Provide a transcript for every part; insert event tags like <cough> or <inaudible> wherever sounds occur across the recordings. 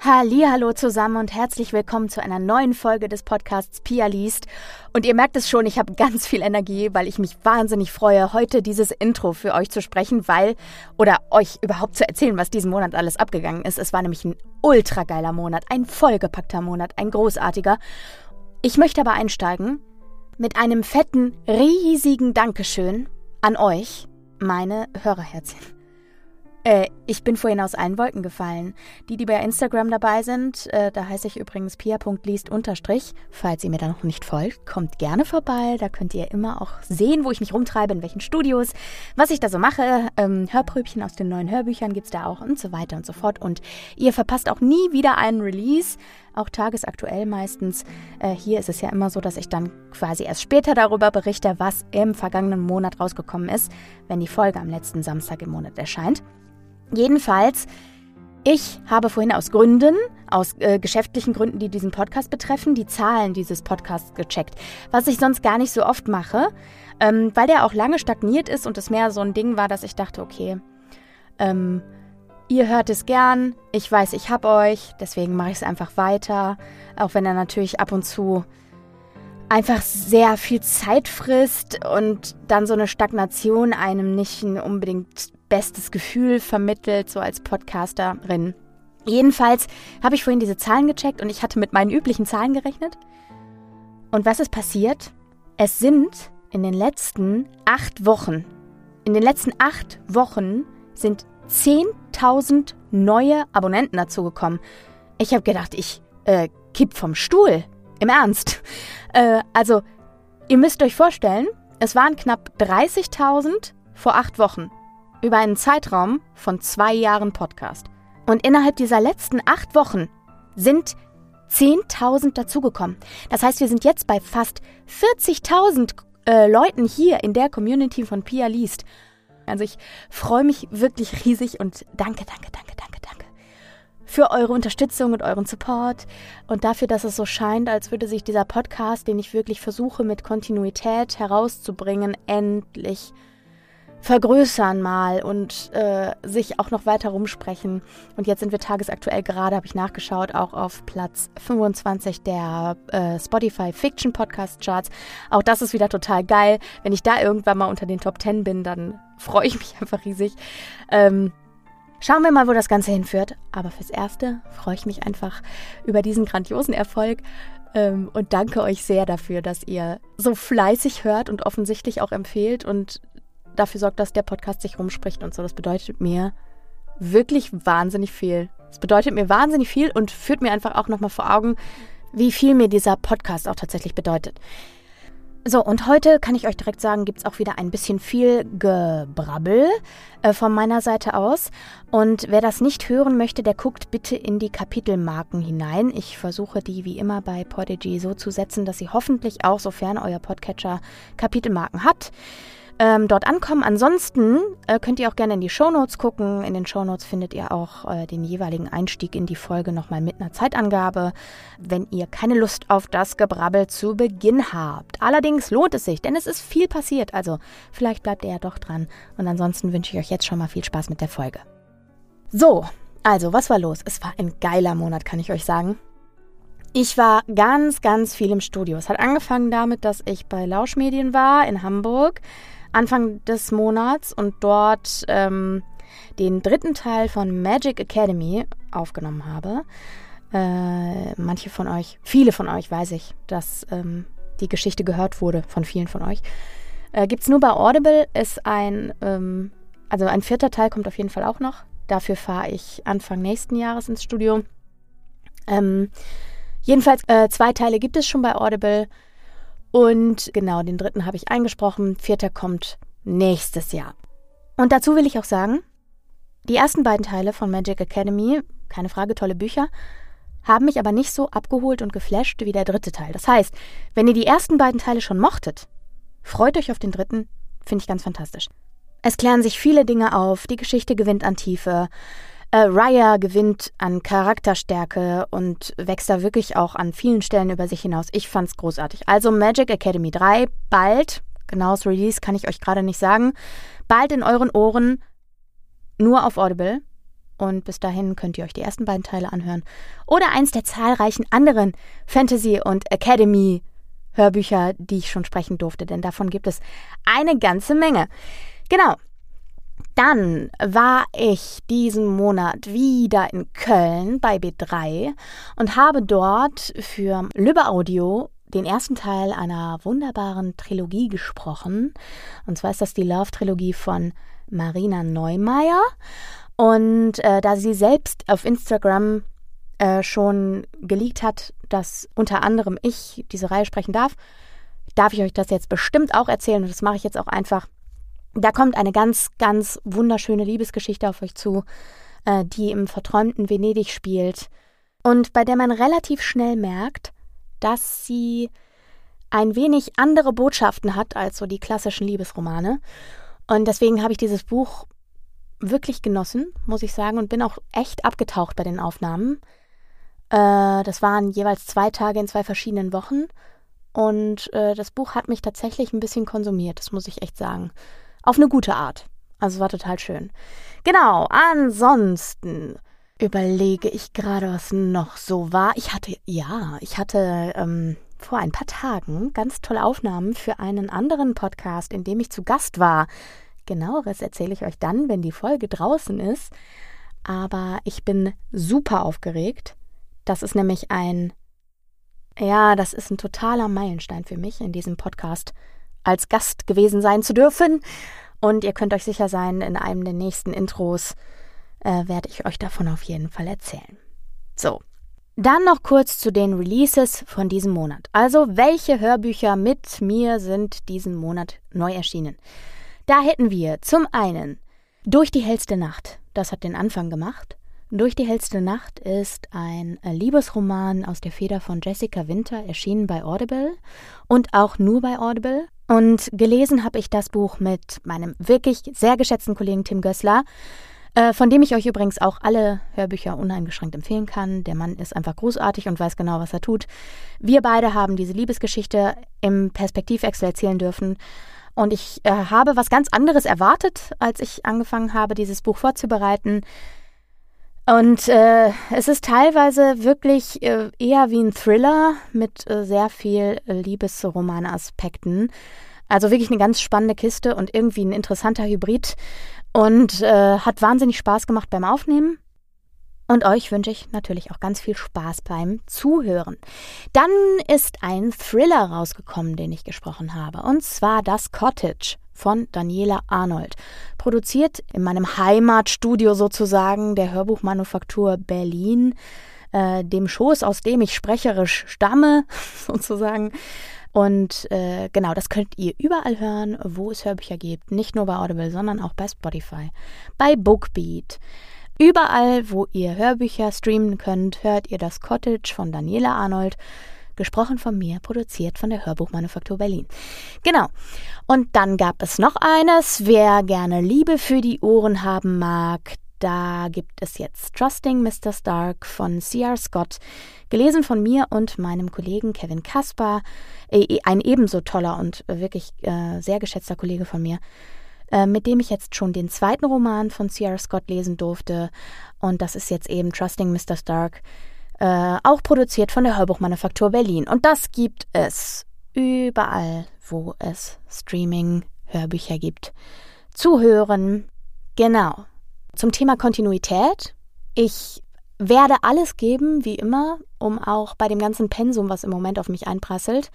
Hallo zusammen und herzlich willkommen zu einer neuen Folge des Podcasts Pia liest. Und ihr merkt es schon, ich habe ganz viel Energie, weil ich mich wahnsinnig freue, heute dieses Intro für euch zu sprechen, weil oder euch überhaupt zu erzählen, was diesen Monat alles abgegangen ist. Es war nämlich ein ultra geiler Monat, ein vollgepackter Monat, ein großartiger. Ich möchte aber einsteigen mit einem fetten, riesigen Dankeschön an euch, meine Hörerherzchen. Äh, ich bin vorhin aus allen Wolken gefallen. Die, die bei Instagram dabei sind, äh, da heiße ich übrigens pia.liest. Falls ihr mir da noch nicht folgt, kommt gerne vorbei. Da könnt ihr immer auch sehen, wo ich mich rumtreibe, in welchen Studios, was ich da so mache. Ähm, Hörpröbchen aus den neuen Hörbüchern gibt es da auch und so weiter und so fort. Und ihr verpasst auch nie wieder einen Release auch tagesaktuell meistens. Äh, hier ist es ja immer so, dass ich dann quasi erst später darüber berichte, was im vergangenen Monat rausgekommen ist, wenn die Folge am letzten Samstag im Monat erscheint. Jedenfalls, ich habe vorhin aus Gründen, aus äh, geschäftlichen Gründen, die diesen Podcast betreffen, die Zahlen dieses Podcasts gecheckt. Was ich sonst gar nicht so oft mache, ähm, weil der auch lange stagniert ist und es mehr so ein Ding war, dass ich dachte, okay, ähm, ihr hört es gern, ich weiß, ich hab euch, deswegen mache ich es einfach weiter, auch wenn er natürlich ab und zu einfach sehr viel Zeit frisst und dann so eine Stagnation einem nicht unbedingt bestes Gefühl vermittelt, so als Podcasterin. Jedenfalls habe ich vorhin diese Zahlen gecheckt und ich hatte mit meinen üblichen Zahlen gerechnet. Und was ist passiert? Es sind in den letzten acht Wochen, in den letzten acht Wochen sind 10.000 neue Abonnenten dazugekommen. Ich habe gedacht, ich äh, kipp vom Stuhl. Im Ernst. Äh, also, ihr müsst euch vorstellen, es waren knapp 30.000 vor acht Wochen über einen Zeitraum von zwei Jahren Podcast. Und innerhalb dieser letzten acht Wochen sind 10.000 dazugekommen. Das heißt, wir sind jetzt bei fast 40.000 äh, Leuten hier in der Community von Pia liest. Also ich freue mich wirklich riesig und danke, danke, danke, danke, danke für eure Unterstützung und euren Support und dafür, dass es so scheint, als würde sich dieser Podcast, den ich wirklich versuche mit Kontinuität herauszubringen, endlich vergrößern mal und äh, sich auch noch weiter rumsprechen. Und jetzt sind wir tagesaktuell gerade, habe ich nachgeschaut, auch auf Platz 25 der äh, Spotify Fiction Podcast Charts. Auch das ist wieder total geil. Wenn ich da irgendwann mal unter den Top 10 bin, dann freue ich mich <laughs> einfach riesig. Ähm, Schauen wir mal, wo das Ganze hinführt. Aber fürs Erste freue ich mich einfach über diesen grandiosen Erfolg ähm, und danke euch sehr dafür, dass ihr so fleißig hört und offensichtlich auch empfehlt und dafür sorgt, dass der Podcast sich rumspricht und so. Das bedeutet mir wirklich wahnsinnig viel. Es bedeutet mir wahnsinnig viel und führt mir einfach auch nochmal vor Augen, wie viel mir dieser Podcast auch tatsächlich bedeutet. So, und heute kann ich euch direkt sagen, gibt es auch wieder ein bisschen viel Gebrabbel äh, von meiner Seite aus. Und wer das nicht hören möchte, der guckt bitte in die Kapitelmarken hinein. Ich versuche die wie immer bei Podigy so zu setzen, dass sie hoffentlich auch, sofern euer Podcatcher Kapitelmarken hat, ähm, dort ankommen. Ansonsten äh, könnt ihr auch gerne in die Shownotes gucken. In den Shownotes findet ihr auch äh, den jeweiligen Einstieg in die Folge nochmal mit einer Zeitangabe, wenn ihr keine Lust auf das Gebrabbel zu Beginn habt. Allerdings lohnt es sich, denn es ist viel passiert. Also vielleicht bleibt ihr ja doch dran. Und ansonsten wünsche ich euch jetzt schon mal viel Spaß mit der Folge. So, also was war los? Es war ein geiler Monat, kann ich euch sagen. Ich war ganz, ganz viel im Studio. Es hat angefangen damit, dass ich bei Lauschmedien war in Hamburg Anfang des Monats und dort ähm, den dritten Teil von Magic Academy aufgenommen habe. Äh, manche von euch, viele von euch weiß ich, dass ähm, die Geschichte gehört wurde von vielen von euch. Äh, Gibt es nur bei Audible, ist ein, ähm, also ein vierter Teil kommt auf jeden Fall auch noch. Dafür fahre ich Anfang nächsten Jahres ins Studio. Ähm, jedenfalls, äh, zwei Teile gibt es schon bei Audible. Und genau, den dritten habe ich eingesprochen. Vierter kommt nächstes Jahr. Und dazu will ich auch sagen, die ersten beiden Teile von Magic Academy, keine Frage, tolle Bücher, haben mich aber nicht so abgeholt und geflasht wie der dritte Teil. Das heißt, wenn ihr die ersten beiden Teile schon mochtet, freut euch auf den dritten, finde ich ganz fantastisch. Es klären sich viele Dinge auf, die Geschichte gewinnt an Tiefe, äh, Raya gewinnt an Charakterstärke und wächst da wirklich auch an vielen Stellen über sich hinaus. Ich fand's großartig. Also Magic Academy 3, bald, genaues Release kann ich euch gerade nicht sagen, bald in euren Ohren, nur auf Audible. Und bis dahin könnt ihr euch die ersten beiden Teile anhören. Oder eins der zahlreichen anderen Fantasy- und Academy-Hörbücher, die ich schon sprechen durfte, denn davon gibt es eine ganze Menge. Genau. Dann war ich diesen Monat wieder in Köln bei B3 und habe dort für Lübbe Audio den ersten Teil einer wunderbaren Trilogie gesprochen. Und zwar ist das die Love-Trilogie von Marina Neumeier. Und äh, da sie selbst auf Instagram äh, schon geleakt hat, dass unter anderem ich diese Reihe sprechen darf, darf ich euch das jetzt bestimmt auch erzählen. Und das mache ich jetzt auch einfach. Da kommt eine ganz, ganz wunderschöne Liebesgeschichte auf euch zu, äh, die im verträumten Venedig spielt und bei der man relativ schnell merkt, dass sie ein wenig andere Botschaften hat als so die klassischen Liebesromane. Und deswegen habe ich dieses Buch wirklich genossen, muss ich sagen, und bin auch echt abgetaucht bei den Aufnahmen. Äh, das waren jeweils zwei Tage in zwei verschiedenen Wochen. Und äh, das Buch hat mich tatsächlich ein bisschen konsumiert, das muss ich echt sagen. Auf eine gute Art. Also war total schön. Genau, ansonsten überlege ich gerade, was noch so war. Ich hatte, ja, ich hatte ähm, vor ein paar Tagen ganz tolle Aufnahmen für einen anderen Podcast, in dem ich zu Gast war. Genaueres erzähle ich euch dann, wenn die Folge draußen ist. Aber ich bin super aufgeregt. Das ist nämlich ein, ja, das ist ein totaler Meilenstein für mich, in diesem Podcast als Gast gewesen sein zu dürfen. Und ihr könnt euch sicher sein, in einem der nächsten Intros äh, werde ich euch davon auf jeden Fall erzählen. So, dann noch kurz zu den Releases von diesem Monat. Also, welche Hörbücher mit mir sind diesen Monat neu erschienen? Da hätten wir zum einen Durch die hellste Nacht. Das hat den Anfang gemacht. Durch die hellste Nacht ist ein Liebesroman aus der Feder von Jessica Winter, erschienen bei Audible und auch nur bei Audible. Und gelesen habe ich das Buch mit meinem wirklich sehr geschätzten Kollegen Tim Gößler. Äh, von dem ich euch übrigens auch alle Hörbücher uneingeschränkt empfehlen kann. Der Mann ist einfach großartig und weiß genau, was er tut. Wir beide haben diese Liebesgeschichte im Perspektivwechsel erzählen dürfen. Und ich äh, habe was ganz anderes erwartet, als ich angefangen habe, dieses Buch vorzubereiten. Und äh, es ist teilweise wirklich äh, eher wie ein Thriller mit äh, sehr viel äh, Liebesromane-Aspekten. Also wirklich eine ganz spannende Kiste und irgendwie ein interessanter Hybrid und äh, hat wahnsinnig Spaß gemacht beim Aufnehmen. Und euch wünsche ich natürlich auch ganz viel Spaß beim Zuhören. Dann ist ein Thriller rausgekommen, den ich gesprochen habe. Und zwar Das Cottage von Daniela Arnold. Produziert in meinem Heimatstudio sozusagen der Hörbuchmanufaktur Berlin, äh, dem Schoß, aus dem ich sprecherisch stamme, <laughs> sozusagen. Und äh, genau, das könnt ihr überall hören, wo es Hörbücher gibt. Nicht nur bei Audible, sondern auch bei Spotify, bei Bookbeat. Überall, wo ihr Hörbücher streamen könnt, hört ihr das Cottage von Daniela Arnold. Gesprochen von mir, produziert von der Hörbuchmanufaktur Berlin. Genau. Und dann gab es noch eines. Wer gerne Liebe für die Ohren haben mag, da gibt es jetzt Trusting Mr. Stark von C.R. Scott, gelesen von mir und meinem Kollegen Kevin Kaspar, äh, äh, ein ebenso toller und wirklich äh, sehr geschätzter Kollege von mir, äh, mit dem ich jetzt schon den zweiten Roman von C.R. Scott lesen durfte. Und das ist jetzt eben Trusting Mr. Stark, äh, auch produziert von der Hörbuchmanufaktur Berlin. Und das gibt es überall, wo es Streaming-Hörbücher gibt. Zu hören. Genau. Zum Thema Kontinuität. Ich werde alles geben, wie immer, um auch bei dem ganzen Pensum, was im Moment auf mich einprasselt.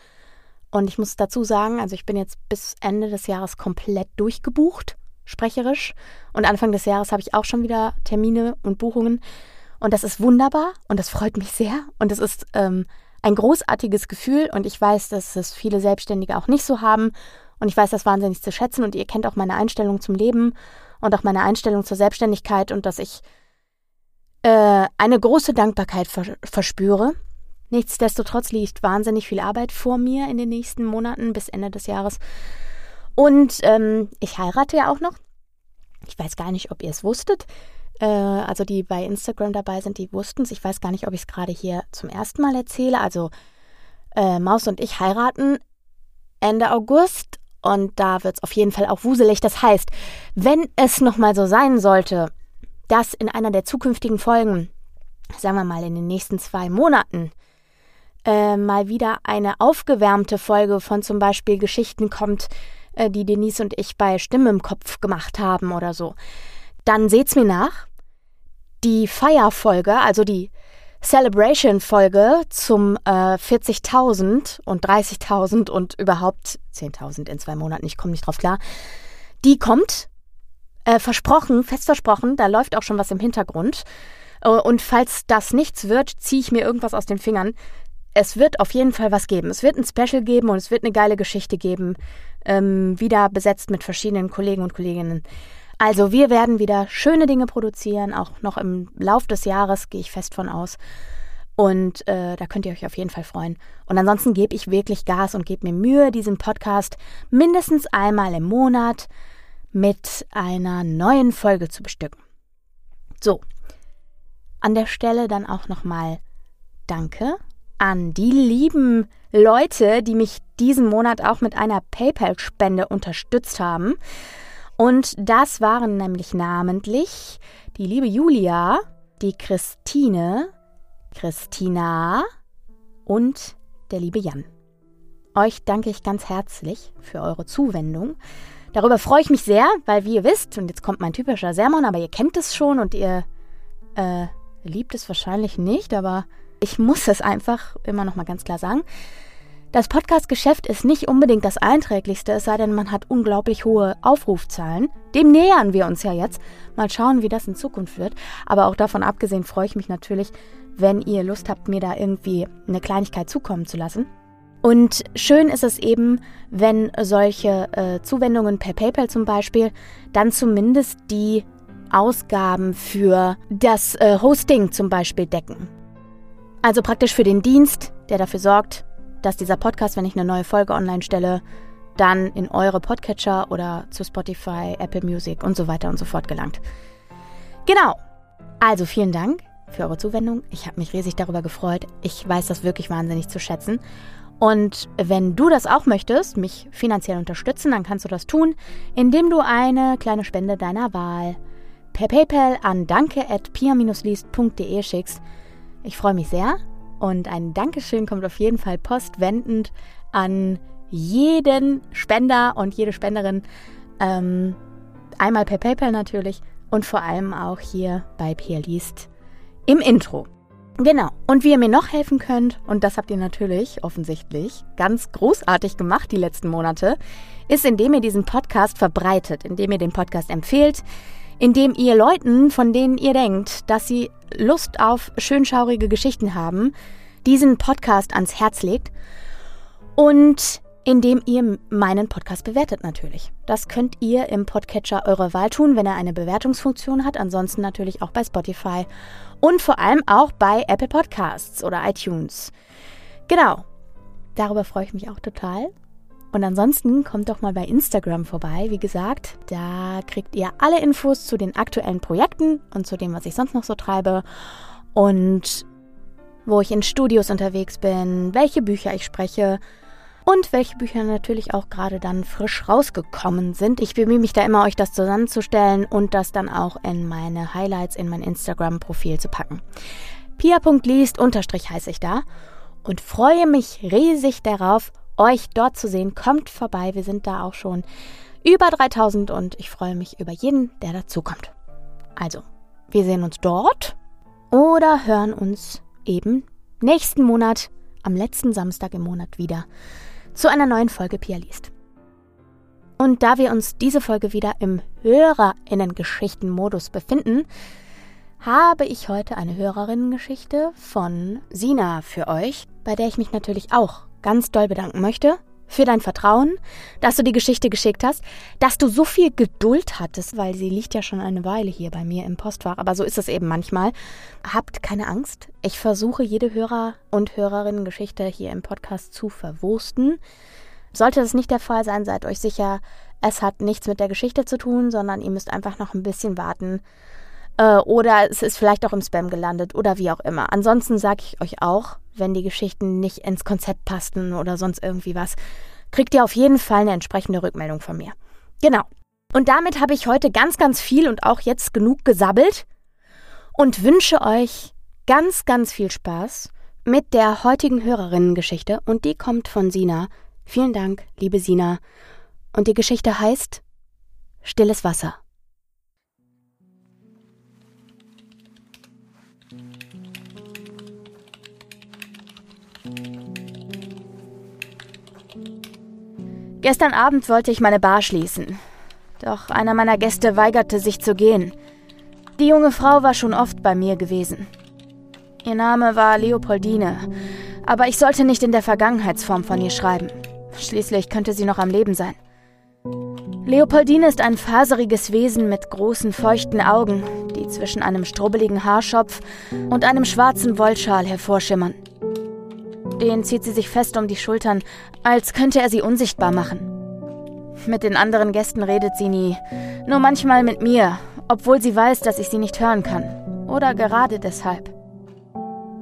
Und ich muss dazu sagen, also ich bin jetzt bis Ende des Jahres komplett durchgebucht, sprecherisch. Und Anfang des Jahres habe ich auch schon wieder Termine und Buchungen. Und das ist wunderbar und das freut mich sehr. Und es ist ähm, ein großartiges Gefühl. Und ich weiß, dass es viele Selbstständige auch nicht so haben. Und ich weiß das wahnsinnig zu schätzen. Und ihr kennt auch meine Einstellung zum Leben und auch meine Einstellung zur Selbstständigkeit und dass ich äh, eine große Dankbarkeit vers verspüre. Nichtsdestotrotz liegt wahnsinnig viel Arbeit vor mir in den nächsten Monaten bis Ende des Jahres. Und ähm, ich heirate ja auch noch. Ich weiß gar nicht, ob ihr es wusstet. Äh, also die bei Instagram dabei sind, die wussten es. Ich weiß gar nicht, ob ich es gerade hier zum ersten Mal erzähle. Also äh, Maus und ich heiraten Ende August und da wird es auf jeden Fall auch wuselig. Das heißt, wenn es nochmal so sein sollte, dass in einer der zukünftigen Folgen, sagen wir mal in den nächsten zwei Monaten, äh, mal wieder eine aufgewärmte Folge von zum Beispiel Geschichten kommt, äh, die Denise und ich bei Stimme im Kopf gemacht haben oder so, dann seht's mir nach. Die Feierfolge, also die Celebration-Folge zum äh, 40.000 und 30.000 und überhaupt 10.000 in zwei Monaten, ich komme nicht drauf klar, die kommt. Äh, versprochen, fest versprochen, da läuft auch schon was im Hintergrund. Äh, und falls das nichts wird, ziehe ich mir irgendwas aus den Fingern. Es wird auf jeden Fall was geben. Es wird ein Special geben und es wird eine geile Geschichte geben. Ähm, wieder besetzt mit verschiedenen Kollegen und Kolleginnen. Also wir werden wieder schöne Dinge produzieren, auch noch im Lauf des Jahres, gehe ich fest von aus. Und äh, da könnt ihr euch auf jeden Fall freuen. Und ansonsten gebe ich wirklich Gas und gebe mir Mühe, diesen Podcast mindestens einmal im Monat mit einer neuen Folge zu bestücken. So, an der Stelle dann auch nochmal Danke an die lieben Leute, die mich diesen Monat auch mit einer PayPal-Spende unterstützt haben. Und das waren nämlich namentlich die liebe Julia, die Christine, Christina und der liebe Jan. Euch danke ich ganz herzlich für eure Zuwendung. Darüber freue ich mich sehr, weil wie ihr wisst, und jetzt kommt mein typischer Sermon, aber ihr kennt es schon und ihr äh, liebt es wahrscheinlich nicht, aber ich muss es einfach immer noch mal ganz klar sagen. Das Podcast-Geschäft ist nicht unbedingt das einträglichste, es sei denn, man hat unglaublich hohe Aufrufzahlen. Dem nähern wir uns ja jetzt. Mal schauen, wie das in Zukunft wird. Aber auch davon abgesehen freue ich mich natürlich, wenn ihr Lust habt, mir da irgendwie eine Kleinigkeit zukommen zu lassen. Und schön ist es eben, wenn solche äh, Zuwendungen per PayPal zum Beispiel dann zumindest die Ausgaben für das äh, Hosting zum Beispiel decken. Also praktisch für den Dienst, der dafür sorgt, dass dieser Podcast, wenn ich eine neue Folge online stelle, dann in eure Podcatcher oder zu Spotify, Apple Music und so weiter und so fort gelangt. Genau. Also vielen Dank für eure Zuwendung. Ich habe mich riesig darüber gefreut. Ich weiß das wirklich wahnsinnig zu schätzen. Und wenn du das auch möchtest, mich finanziell unterstützen, dann kannst du das tun, indem du eine kleine Spende deiner Wahl per PayPal an danke@pia-liest.de schickst. Ich freue mich sehr und ein Dankeschön kommt auf jeden Fall postwendend an jeden Spender und jede Spenderin. Ähm, einmal per PayPal natürlich und vor allem auch hier bei Pia Liest im Intro. Genau. Und wie ihr mir noch helfen könnt, und das habt ihr natürlich offensichtlich ganz großartig gemacht die letzten Monate, ist, indem ihr diesen Podcast verbreitet, indem ihr den Podcast empfehlt, indem ihr Leuten, von denen ihr denkt, dass sie Lust auf schönschaurige Geschichten haben, diesen Podcast ans Herz legt und indem ihr meinen Podcast bewertet natürlich. Das könnt ihr im Podcatcher eurer Wahl tun, wenn er eine Bewertungsfunktion hat, ansonsten natürlich auch bei Spotify und vor allem auch bei Apple Podcasts oder iTunes. Genau. Darüber freue ich mich auch total. Und ansonsten kommt doch mal bei Instagram vorbei. Wie gesagt, da kriegt ihr alle Infos zu den aktuellen Projekten und zu dem, was ich sonst noch so treibe. Und wo ich in Studios unterwegs bin, welche Bücher ich spreche und welche Bücher natürlich auch gerade dann frisch rausgekommen sind. Ich bemühe mich da immer, euch das zusammenzustellen und das dann auch in meine Highlights in mein Instagram-Profil zu packen. Pia.liest unterstrich heiße ich da und freue mich riesig darauf, euch dort zu sehen. Kommt vorbei, wir sind da auch schon über 3000 und ich freue mich über jeden, der dazukommt. Also, wir sehen uns dort oder hören uns eben nächsten Monat am letzten Samstag im Monat wieder zu einer neuen Folge Pia liest. Und da wir uns diese Folge wieder im Hörerinnen-Geschichten-Modus befinden, habe ich heute eine Hörerinnengeschichte von Sina für euch, bei der ich mich natürlich auch ganz doll bedanken möchte für dein Vertrauen, dass du die Geschichte geschickt hast, dass du so viel Geduld hattest, weil sie liegt ja schon eine Weile hier bei mir im Postfach, aber so ist es eben manchmal. Habt keine Angst. Ich versuche jede Hörer- und Hörerinnen-Geschichte hier im Podcast zu verwursten. Sollte das nicht der Fall sein, seid euch sicher, es hat nichts mit der Geschichte zu tun, sondern ihr müsst einfach noch ein bisschen warten. Äh, oder es ist vielleicht auch im Spam gelandet oder wie auch immer. Ansonsten sage ich euch auch, wenn die Geschichten nicht ins Konzept passten oder sonst irgendwie was, kriegt ihr auf jeden Fall eine entsprechende Rückmeldung von mir. Genau. Und damit habe ich heute ganz, ganz viel und auch jetzt genug gesabbelt. und wünsche euch ganz, ganz viel Spaß mit der heutigen Hörerinnengeschichte und die kommt von Sina. Vielen Dank, liebe Sina. Und die Geschichte heißt Stilles Wasser. Gestern Abend wollte ich meine Bar schließen. Doch einer meiner Gäste weigerte sich zu gehen. Die junge Frau war schon oft bei mir gewesen. Ihr Name war Leopoldine, aber ich sollte nicht in der Vergangenheitsform von ihr schreiben. Schließlich könnte sie noch am Leben sein. Leopoldine ist ein faseriges Wesen mit großen, feuchten Augen, die zwischen einem strubbeligen Haarschopf und einem schwarzen Wollschal hervorschimmern. Den zieht sie sich fest um die Schultern, als könnte er sie unsichtbar machen. Mit den anderen Gästen redet sie nie, nur manchmal mit mir, obwohl sie weiß, dass ich sie nicht hören kann. Oder gerade deshalb.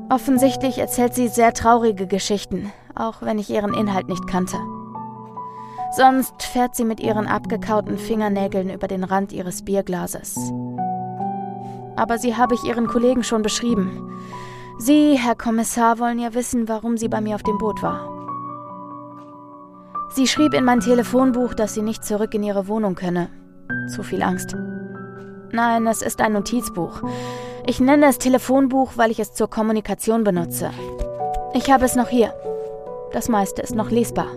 Offensichtlich erzählt sie sehr traurige Geschichten, auch wenn ich ihren Inhalt nicht kannte. Sonst fährt sie mit ihren abgekauten Fingernägeln über den Rand ihres Bierglases. Aber sie habe ich ihren Kollegen schon beschrieben. Sie, Herr Kommissar, wollen ja wissen, warum sie bei mir auf dem Boot war. Sie schrieb in mein Telefonbuch, dass sie nicht zurück in ihre Wohnung könne. Zu viel Angst. Nein, es ist ein Notizbuch. Ich nenne es Telefonbuch, weil ich es zur Kommunikation benutze. Ich habe es noch hier. Das meiste ist noch lesbar.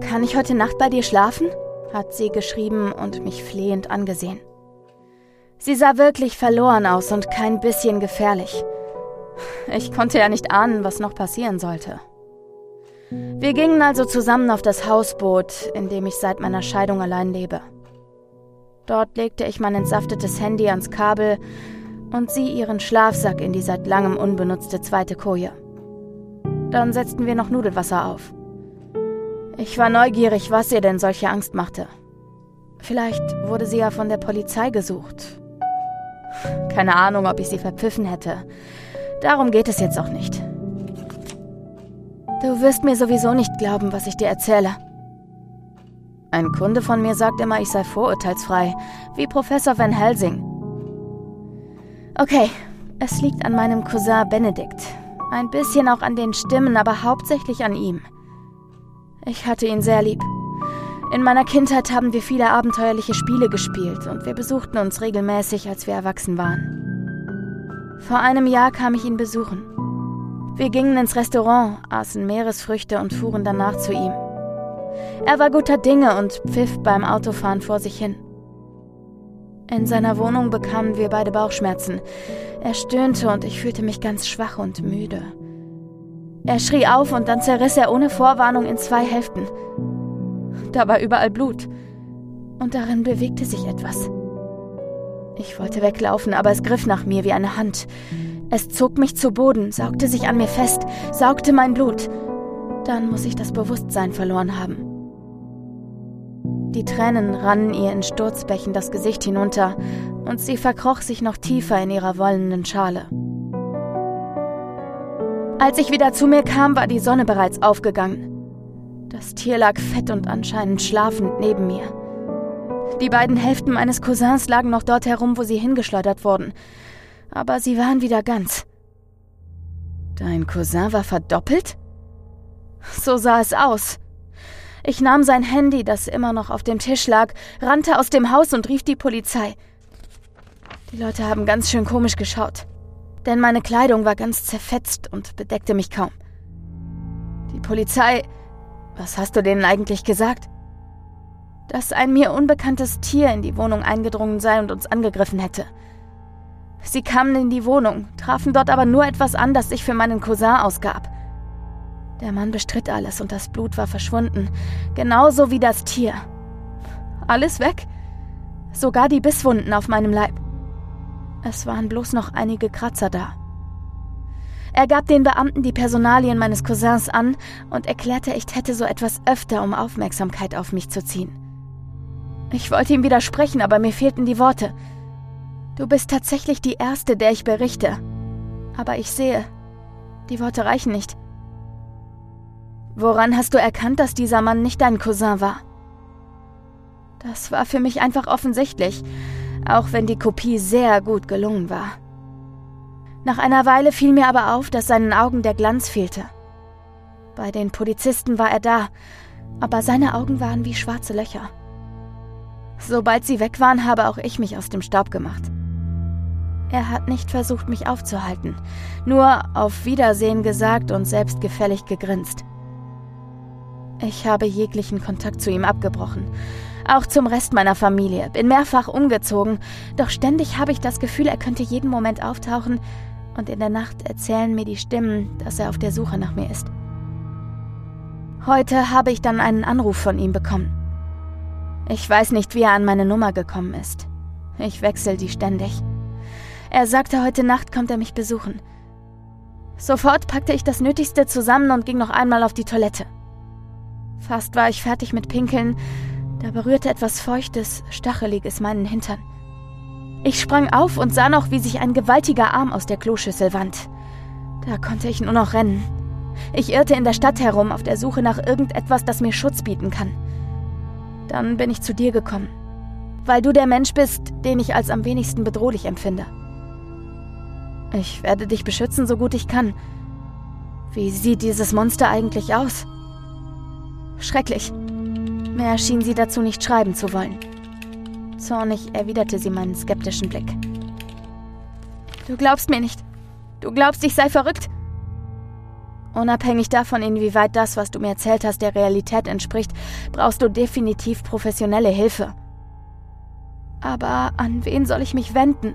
Kann ich heute Nacht bei dir schlafen? hat sie geschrieben und mich flehend angesehen. Sie sah wirklich verloren aus und kein bisschen gefährlich. Ich konnte ja nicht ahnen, was noch passieren sollte. Wir gingen also zusammen auf das Hausboot, in dem ich seit meiner Scheidung allein lebe. Dort legte ich mein entsaftetes Handy ans Kabel und sie ihren Schlafsack in die seit langem unbenutzte zweite Koje. Dann setzten wir noch Nudelwasser auf. Ich war neugierig, was ihr denn solche Angst machte. Vielleicht wurde sie ja von der Polizei gesucht keine Ahnung, ob ich sie verpfiffen hätte. Darum geht es jetzt auch nicht. Du wirst mir sowieso nicht glauben, was ich dir erzähle. Ein Kunde von mir sagt immer, ich sei vorurteilsfrei, wie Professor Van Helsing. Okay, es liegt an meinem Cousin Benedikt. Ein bisschen auch an den Stimmen, aber hauptsächlich an ihm. Ich hatte ihn sehr lieb. In meiner Kindheit haben wir viele abenteuerliche Spiele gespielt und wir besuchten uns regelmäßig, als wir erwachsen waren. Vor einem Jahr kam ich ihn besuchen. Wir gingen ins Restaurant, aßen Meeresfrüchte und fuhren danach zu ihm. Er war guter Dinge und pfiff beim Autofahren vor sich hin. In seiner Wohnung bekamen wir beide Bauchschmerzen. Er stöhnte und ich fühlte mich ganz schwach und müde. Er schrie auf und dann zerriss er ohne Vorwarnung in zwei Hälften. Da war überall Blut. Und darin bewegte sich etwas. Ich wollte weglaufen, aber es griff nach mir wie eine Hand. Es zog mich zu Boden, saugte sich an mir fest, saugte mein Blut. Dann muss ich das Bewusstsein verloren haben. Die Tränen rannen ihr in Sturzbächen das Gesicht hinunter, und sie verkroch sich noch tiefer in ihrer wollenen Schale. Als ich wieder zu mir kam, war die Sonne bereits aufgegangen. Das Tier lag fett und anscheinend schlafend neben mir. Die beiden Hälften meines Cousins lagen noch dort herum, wo sie hingeschleudert wurden. Aber sie waren wieder ganz. Dein Cousin war verdoppelt? So sah es aus. Ich nahm sein Handy, das immer noch auf dem Tisch lag, rannte aus dem Haus und rief die Polizei. Die Leute haben ganz schön komisch geschaut, denn meine Kleidung war ganz zerfetzt und bedeckte mich kaum. Die Polizei was hast du denen eigentlich gesagt? Dass ein mir unbekanntes Tier in die Wohnung eingedrungen sei und uns angegriffen hätte. Sie kamen in die Wohnung, trafen dort aber nur etwas an, das sich für meinen Cousin ausgab. Der Mann bestritt alles und das Blut war verschwunden, genauso wie das Tier. Alles weg, sogar die Bisswunden auf meinem Leib. Es waren bloß noch einige Kratzer da. Er gab den Beamten die Personalien meines Cousins an und erklärte, ich hätte so etwas öfter, um Aufmerksamkeit auf mich zu ziehen. Ich wollte ihm widersprechen, aber mir fehlten die Worte. Du bist tatsächlich die Erste, der ich berichte. Aber ich sehe, die Worte reichen nicht. Woran hast du erkannt, dass dieser Mann nicht dein Cousin war? Das war für mich einfach offensichtlich. auch wenn die Kopie sehr gut gelungen war. Nach einer Weile fiel mir aber auf, dass seinen Augen der Glanz fehlte. Bei den Polizisten war er da, aber seine Augen waren wie schwarze Löcher. Sobald sie weg waren, habe auch ich mich aus dem Staub gemacht. Er hat nicht versucht, mich aufzuhalten, nur auf Wiedersehen gesagt und selbstgefällig gegrinst. Ich habe jeglichen Kontakt zu ihm abgebrochen, auch zum Rest meiner Familie, bin mehrfach umgezogen, doch ständig habe ich das Gefühl, er könnte jeden Moment auftauchen und in der Nacht erzählen mir die Stimmen, dass er auf der Suche nach mir ist. Heute habe ich dann einen Anruf von ihm bekommen. Ich weiß nicht, wie er an meine Nummer gekommen ist. Ich wechsle die ständig. Er sagte, heute Nacht kommt er mich besuchen. Sofort packte ich das Nötigste zusammen und ging noch einmal auf die Toilette. Fast war ich fertig mit Pinkeln, da berührte etwas Feuchtes, Stacheliges meinen Hintern. Ich sprang auf und sah noch, wie sich ein gewaltiger Arm aus der Kloschüssel wand. Da konnte ich nur noch rennen. Ich irrte in der Stadt herum auf der Suche nach irgendetwas, das mir Schutz bieten kann. Dann bin ich zu dir gekommen, weil du der Mensch bist, den ich als am wenigsten bedrohlich empfinde. Ich werde dich beschützen, so gut ich kann. Wie sieht dieses Monster eigentlich aus? Schrecklich. Mehr schien sie dazu nicht schreiben zu wollen. Zornig erwiderte sie meinen skeptischen Blick. Du glaubst mir nicht. Du glaubst, ich sei verrückt. Unabhängig davon, inwieweit das, was du mir erzählt hast, der Realität entspricht, brauchst du definitiv professionelle Hilfe. Aber an wen soll ich mich wenden?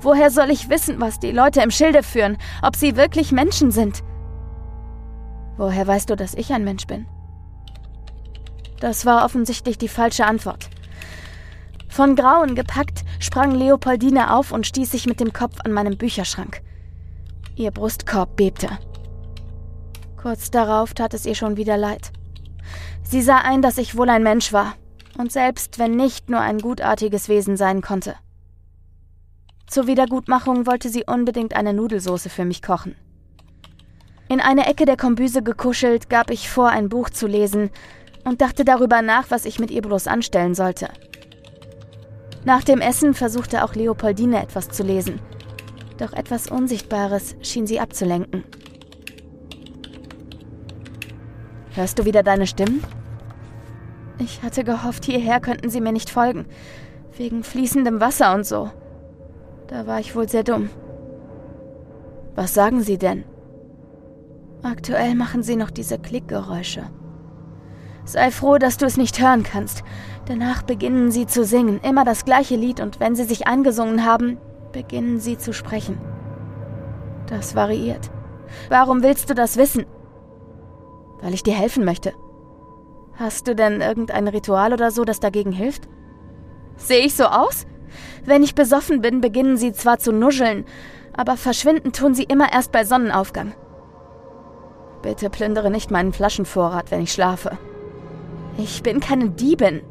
Woher soll ich wissen, was die Leute im Schilde führen, ob sie wirklich Menschen sind? Woher weißt du, dass ich ein Mensch bin? Das war offensichtlich die falsche Antwort. Von Grauen gepackt, sprang Leopoldine auf und stieß sich mit dem Kopf an meinem Bücherschrank. Ihr Brustkorb bebte. Kurz darauf tat es ihr schon wieder leid. Sie sah ein, dass ich wohl ein Mensch war und selbst wenn nicht nur ein gutartiges Wesen sein konnte. Zur Wiedergutmachung wollte sie unbedingt eine Nudelsauce für mich kochen. In eine Ecke der Kombüse gekuschelt, gab ich vor, ein Buch zu lesen und dachte darüber nach, was ich mit ihr bloß anstellen sollte. Nach dem Essen versuchte auch Leopoldine etwas zu lesen, doch etwas Unsichtbares schien sie abzulenken. Hörst du wieder deine Stimmen? Ich hatte gehofft, hierher könnten sie mir nicht folgen, wegen fließendem Wasser und so. Da war ich wohl sehr dumm. Was sagen Sie denn? Aktuell machen Sie noch diese Klickgeräusche. Sei froh, dass du es nicht hören kannst. Danach beginnen sie zu singen, immer das gleiche Lied, und wenn sie sich angesungen haben, beginnen sie zu sprechen. Das variiert. Warum willst du das wissen? Weil ich dir helfen möchte. Hast du denn irgendein Ritual oder so, das dagegen hilft? Sehe ich so aus? Wenn ich besoffen bin, beginnen sie zwar zu nuscheln, aber verschwinden tun sie immer erst bei Sonnenaufgang. Bitte plündere nicht meinen Flaschenvorrat, wenn ich schlafe. Ich bin keine Diebin.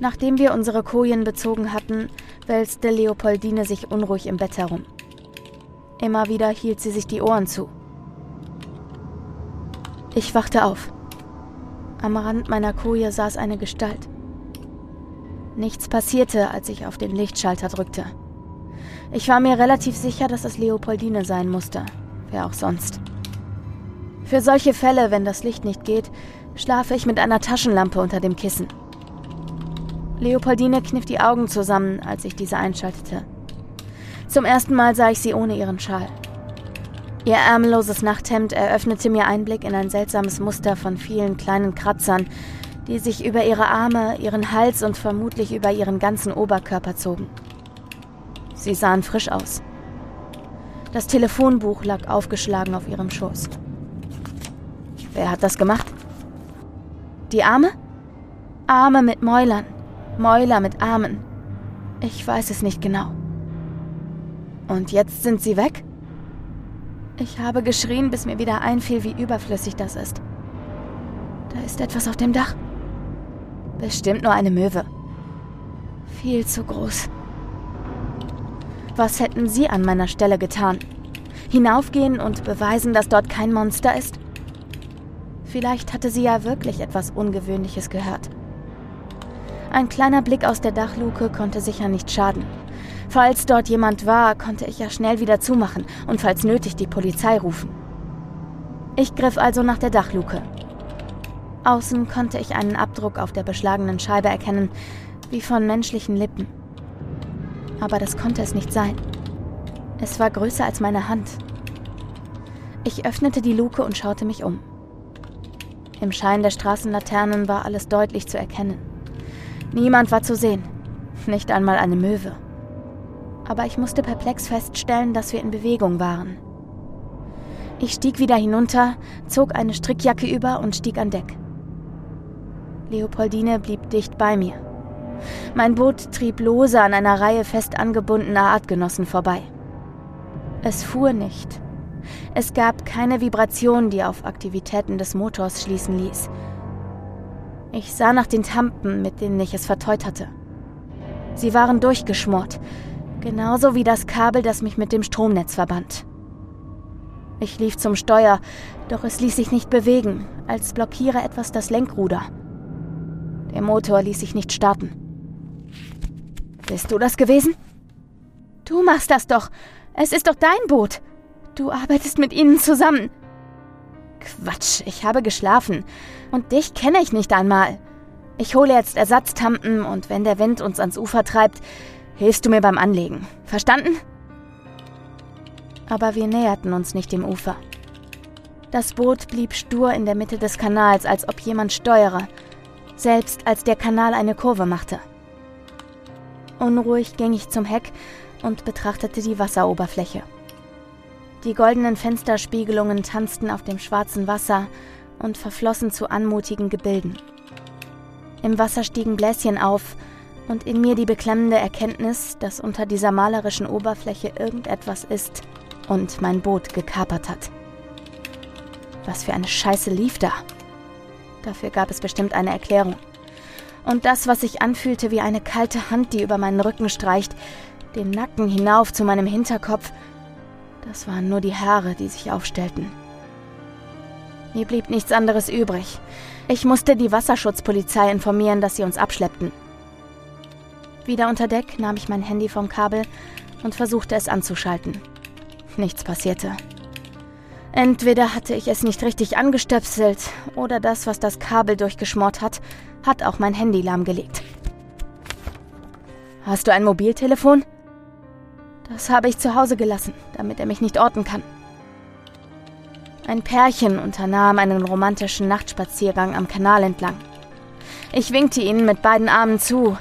Nachdem wir unsere Kojen bezogen hatten, wälzte Leopoldine sich unruhig im Bett herum. Immer wieder hielt sie sich die Ohren zu. Ich wachte auf. Am Rand meiner Koje saß eine Gestalt. Nichts passierte, als ich auf den Lichtschalter drückte. Ich war mir relativ sicher, dass es Leopoldine sein musste. Wer auch sonst. Für solche Fälle, wenn das Licht nicht geht, schlafe ich mit einer Taschenlampe unter dem Kissen. Leopoldine kniff die Augen zusammen, als ich diese einschaltete. Zum ersten Mal sah ich sie ohne ihren Schal. Ihr ärmelloses Nachthemd eröffnete mir Einblick in ein seltsames Muster von vielen kleinen Kratzern, die sich über ihre Arme, ihren Hals und vermutlich über ihren ganzen Oberkörper zogen. Sie sahen frisch aus. Das Telefonbuch lag aufgeschlagen auf ihrem Schoß. Wer hat das gemacht? Die Arme? Arme mit Mäulern, Mäuler mit Armen. Ich weiß es nicht genau. Und jetzt sind sie weg? Ich habe geschrien, bis mir wieder einfiel, wie überflüssig das ist. Da ist etwas auf dem Dach. Bestimmt nur eine Möwe. Viel zu groß. Was hätten Sie an meiner Stelle getan? Hinaufgehen und beweisen, dass dort kein Monster ist? Vielleicht hatte sie ja wirklich etwas Ungewöhnliches gehört. Ein kleiner Blick aus der Dachluke konnte sicher nicht schaden. Falls dort jemand war, konnte ich ja schnell wieder zumachen und falls nötig die Polizei rufen. Ich griff also nach der Dachluke. Außen konnte ich einen Abdruck auf der beschlagenen Scheibe erkennen, wie von menschlichen Lippen. Aber das konnte es nicht sein. Es war größer als meine Hand. Ich öffnete die Luke und schaute mich um. Im Schein der Straßenlaternen war alles deutlich zu erkennen. Niemand war zu sehen, nicht einmal eine Möwe. Aber ich musste perplex feststellen, dass wir in Bewegung waren. Ich stieg wieder hinunter, zog eine Strickjacke über und stieg an Deck. Leopoldine blieb dicht bei mir. Mein Boot trieb lose an einer Reihe fest angebundener Artgenossen vorbei. Es fuhr nicht. Es gab keine Vibration, die auf Aktivitäten des Motors schließen ließ. Ich sah nach den Tampen, mit denen ich es verteut hatte. Sie waren durchgeschmort, genauso wie das Kabel, das mich mit dem Stromnetz verband. Ich lief zum Steuer, doch es ließ sich nicht bewegen, als blockiere etwas das Lenkruder. Der Motor ließ sich nicht starten. Bist du das gewesen? Du machst das doch. Es ist doch dein Boot. Du arbeitest mit ihnen zusammen. Quatsch, ich habe geschlafen. Und dich kenne ich nicht einmal. Ich hole jetzt Ersatztampen und wenn der Wind uns ans Ufer treibt, hilfst du mir beim Anlegen. Verstanden? Aber wir näherten uns nicht dem Ufer. Das Boot blieb stur in der Mitte des Kanals, als ob jemand steuere, selbst als der Kanal eine Kurve machte. Unruhig ging ich zum Heck und betrachtete die Wasseroberfläche. Die goldenen Fensterspiegelungen tanzten auf dem schwarzen Wasser und verflossen zu anmutigen Gebilden. Im Wasser stiegen Bläschen auf und in mir die beklemmende Erkenntnis, dass unter dieser malerischen Oberfläche irgendetwas ist und mein Boot gekapert hat. Was für eine Scheiße lief da? Dafür gab es bestimmt eine Erklärung. Und das, was sich anfühlte wie eine kalte Hand, die über meinen Rücken streicht, den Nacken hinauf zu meinem Hinterkopf, das waren nur die Haare, die sich aufstellten. Mir blieb nichts anderes übrig. Ich musste die Wasserschutzpolizei informieren, dass sie uns abschleppten. Wieder unter Deck nahm ich mein Handy vom Kabel und versuchte es anzuschalten. Nichts passierte. Entweder hatte ich es nicht richtig angestöpselt oder das, was das Kabel durchgeschmort hat, hat auch mein Handy lahmgelegt. Hast du ein Mobiltelefon? Das habe ich zu Hause gelassen, damit er mich nicht orten kann. Ein Pärchen unternahm einen romantischen Nachtspaziergang am Kanal entlang. Ich winkte ihnen mit beiden Armen zu.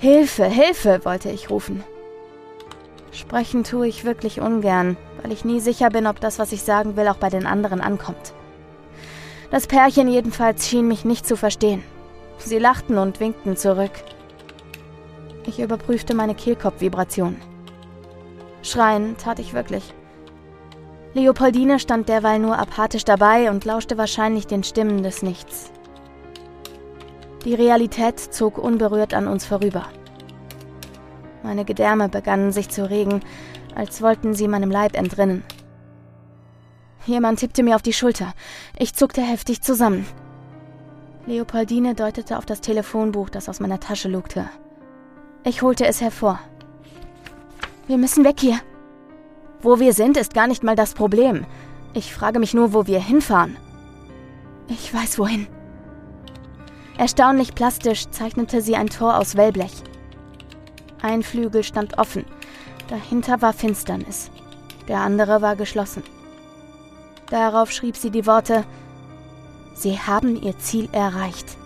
Hilfe, Hilfe, wollte ich rufen. Sprechen tue ich wirklich ungern, weil ich nie sicher bin, ob das, was ich sagen will, auch bei den anderen ankommt. Das Pärchen jedenfalls schien mich nicht zu verstehen. Sie lachten und winkten zurück. Ich überprüfte meine Kehlkopfvibration. Schreien tat ich wirklich. Leopoldine stand derweil nur apathisch dabei und lauschte wahrscheinlich den Stimmen des Nichts. Die Realität zog unberührt an uns vorüber. Meine Gedärme begannen sich zu regen, als wollten sie meinem Leib entrinnen. Jemand tippte mir auf die Schulter. Ich zuckte heftig zusammen. Leopoldine deutete auf das Telefonbuch, das aus meiner Tasche lugte. Ich holte es hervor. Wir müssen weg hier. Wo wir sind, ist gar nicht mal das Problem. Ich frage mich nur, wo wir hinfahren. Ich weiß wohin. Erstaunlich plastisch zeichnete sie ein Tor aus Wellblech. Ein Flügel stand offen, dahinter war Finsternis, der andere war geschlossen. Darauf schrieb sie die Worte Sie haben ihr Ziel erreicht.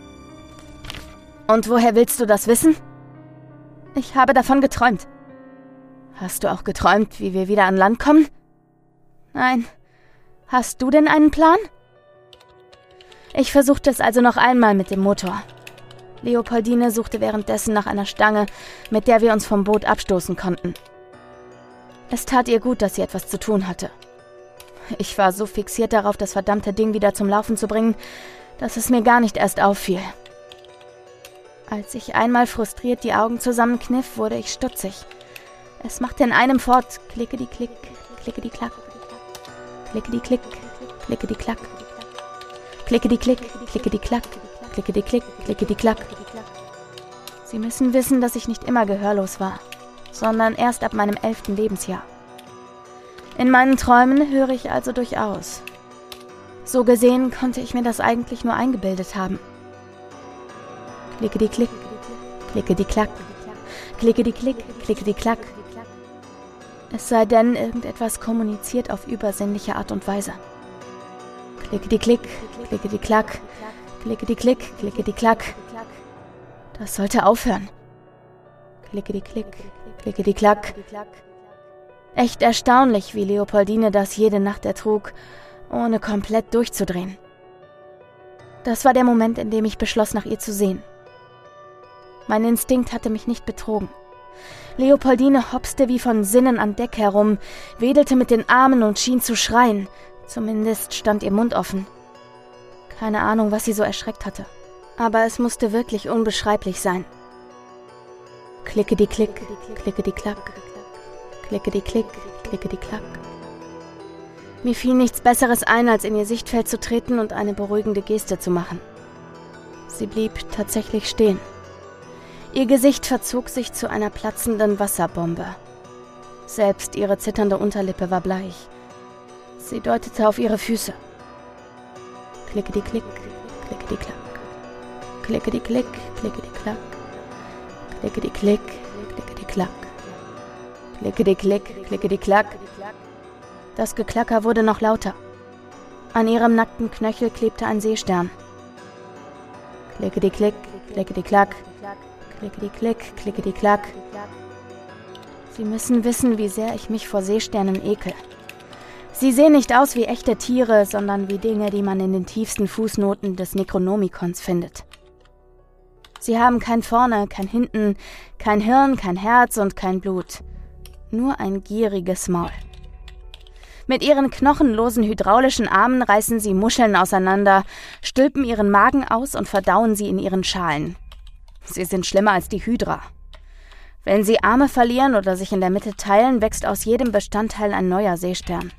Und woher willst du das wissen? Ich habe davon geträumt. Hast du auch geträumt, wie wir wieder an Land kommen? Nein. Hast du denn einen Plan? Ich versuchte es also noch einmal mit dem Motor. Leopoldine suchte währenddessen nach einer Stange, mit der wir uns vom Boot abstoßen konnten. Es tat ihr gut, dass sie etwas zu tun hatte. Ich war so fixiert darauf, das verdammte Ding wieder zum Laufen zu bringen, dass es mir gar nicht erst auffiel. Als ich einmal frustriert die Augen zusammenkniff, wurde ich stutzig. Es machte in einem fort klicke die Klick, klicke die Klack, klicke die Klick, klicke die Klack, klicke die Klick, klicke die Klack, klicke die Klick, klicke die Klack. Sie müssen wissen, dass ich nicht immer gehörlos war, sondern erst ab meinem elften Lebensjahr. In meinen Träumen höre ich also durchaus. So gesehen konnte ich mir das eigentlich nur eingebildet haben. Klicke die Klick, klicke die Klack, klicke die Klick, klicke die Klack. Es sei denn, irgendetwas kommuniziert auf übersinnliche Art und Weise. Klicke die Klick, klicke die Klack, klicke die Klick, klicke die Klack. Das sollte aufhören. Klicke die Klick, klicke die Klack. Echt erstaunlich, wie Leopoldine das jede Nacht ertrug ohne komplett durchzudrehen. Das war der Moment, in dem ich beschloss, nach ihr zu sehen. Mein Instinkt hatte mich nicht betrogen. Leopoldine hopste wie von Sinnen an Deck herum, wedelte mit den Armen und schien zu schreien. Zumindest stand ihr Mund offen. Keine Ahnung, was sie so erschreckt hatte. Aber es musste wirklich unbeschreiblich sein. Klicke die Klick, klicke die Klack, klicke die Klick, klicke die Klack. Mir fiel nichts Besseres ein, als in ihr Sichtfeld zu treten und eine beruhigende Geste zu machen. Sie blieb tatsächlich stehen. Ihr Gesicht verzog sich zu einer platzenden Wasserbombe. Selbst ihre zitternde Unterlippe war bleich. Sie deutete auf ihre Füße. Klicke die Klick, klicke die Klack. Klicke die Klick, klicke die Klack. Klicke die Klick, klicke die Klack. Klicke die Klick, klicke die Klack. Das Geklacker wurde noch lauter. An ihrem nackten Knöchel klebte ein Seestern. Klicke die Klick, klicke die Klack, klicke die Klick, klicke die Klack. Sie müssen wissen, wie sehr ich mich vor Seesternen ekel. Sie sehen nicht aus wie echte Tiere, sondern wie Dinge, die man in den tiefsten Fußnoten des Necronomicons findet. Sie haben kein Vorne, kein Hinten, kein Hirn, kein Herz und kein Blut. Nur ein gieriges Maul. Mit ihren knochenlosen hydraulischen Armen reißen sie Muscheln auseinander, stülpen ihren Magen aus und verdauen sie in ihren Schalen. Sie sind schlimmer als die Hydra. Wenn sie Arme verlieren oder sich in der Mitte teilen, wächst aus jedem Bestandteil ein neuer Seestern.